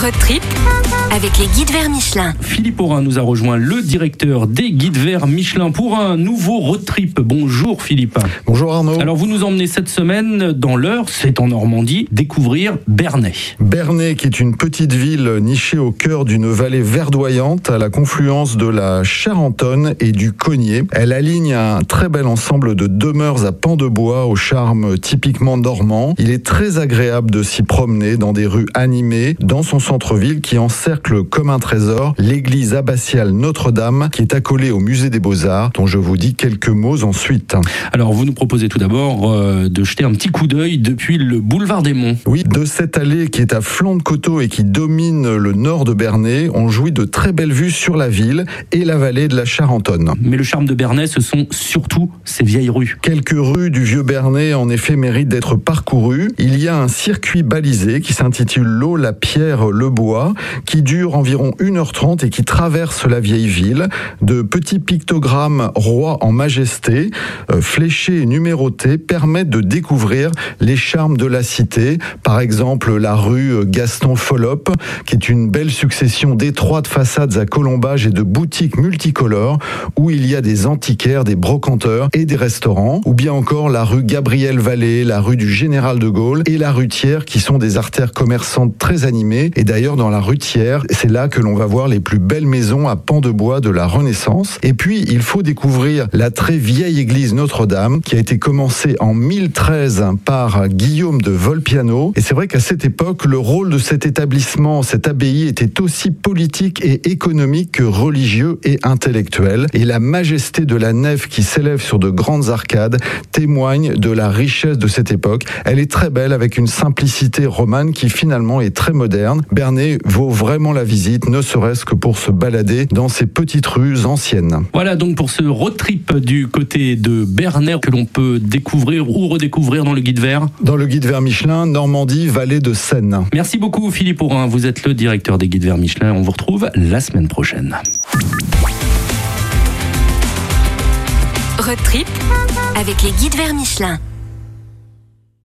Road trip avec les guides verts Michelin. Philippe Aurin nous a rejoint, le directeur des guides verts Michelin, pour un nouveau road trip. Bonjour Philippe. Bonjour Arnaud. Alors vous nous emmenez cette semaine dans l'heure, c'est en Normandie, découvrir Bernay. Bernay, qui est une petite ville nichée au cœur d'une vallée verdoyante à la confluence de la Charentonne et du Cognier. Elle aligne un très bel ensemble de demeures à pans de bois au charme typiquement normand. Il est très agréable de s'y promener dans des rues animées, dans son centre-ville qui encercle comme un trésor l'église abbatiale Notre-Dame qui est accolée au musée des Beaux-Arts, dont je vous dis quelques mots ensuite. Alors vous nous proposez tout d'abord euh, de jeter un petit coup d'œil depuis le boulevard des Monts. Oui, de cette allée qui est à flanc de coteau et qui domine le nord de Bernay, on jouit de très belles vues sur la ville et la vallée de la Charentonne. Mais le charme de Bernay, ce sont surtout ces vieilles rues. Quelques rues du vieux Bernay, en effet, méritent d'être parcourues. Il y a un circuit balisé qui s'intitule L'eau, la pierre, le bois, qui dure environ 1h30 et qui traverse la vieille ville. De petits pictogrammes rois en majesté, euh, fléchés et numérotés, permettent de découvrir les charmes de la cité. Par exemple, la rue Gaston Follop, qui est une belle succession d'étroites façades à colombages et de boutiques multicolores, où il y a des antiquaires, des brocanteurs et des restaurants. Ou bien encore la rue Gabriel Vallée, la rue du Général de Gaulle et la rue Thiers, qui sont des artères commerçantes très animées. Et d'ailleurs, dans la rue Thiers, c'est là que l'on va voir les plus belles maisons à pans de bois de la Renaissance. Et puis, il faut découvrir la très vieille église Notre-Dame, qui a été commencée en 1013 par Guillaume de Volpiano. Et c'est vrai qu'à cette époque, le rôle de cet établissement, cette abbaye, était aussi politique et économique que religieux et intellectuel. Et la majesté de la nef qui s'élève sur de grandes arcades témoigne de la richesse de cette époque. Elle est très belle avec une simplicité romane qui finalement est très moderne. Bernay vaut vraiment la visite, ne serait-ce que pour se balader dans ces petites rues anciennes. Voilà donc pour ce road trip du côté de Bernay que l'on peut découvrir ou redécouvrir dans le guide vert. Dans le guide vert Michelin, Normandie, vallée de Seine. Merci beaucoup Philippe Aurin, vous êtes le directeur des guides verts Michelin. On vous retrouve la semaine prochaine. Road trip avec les guides verts Michelin.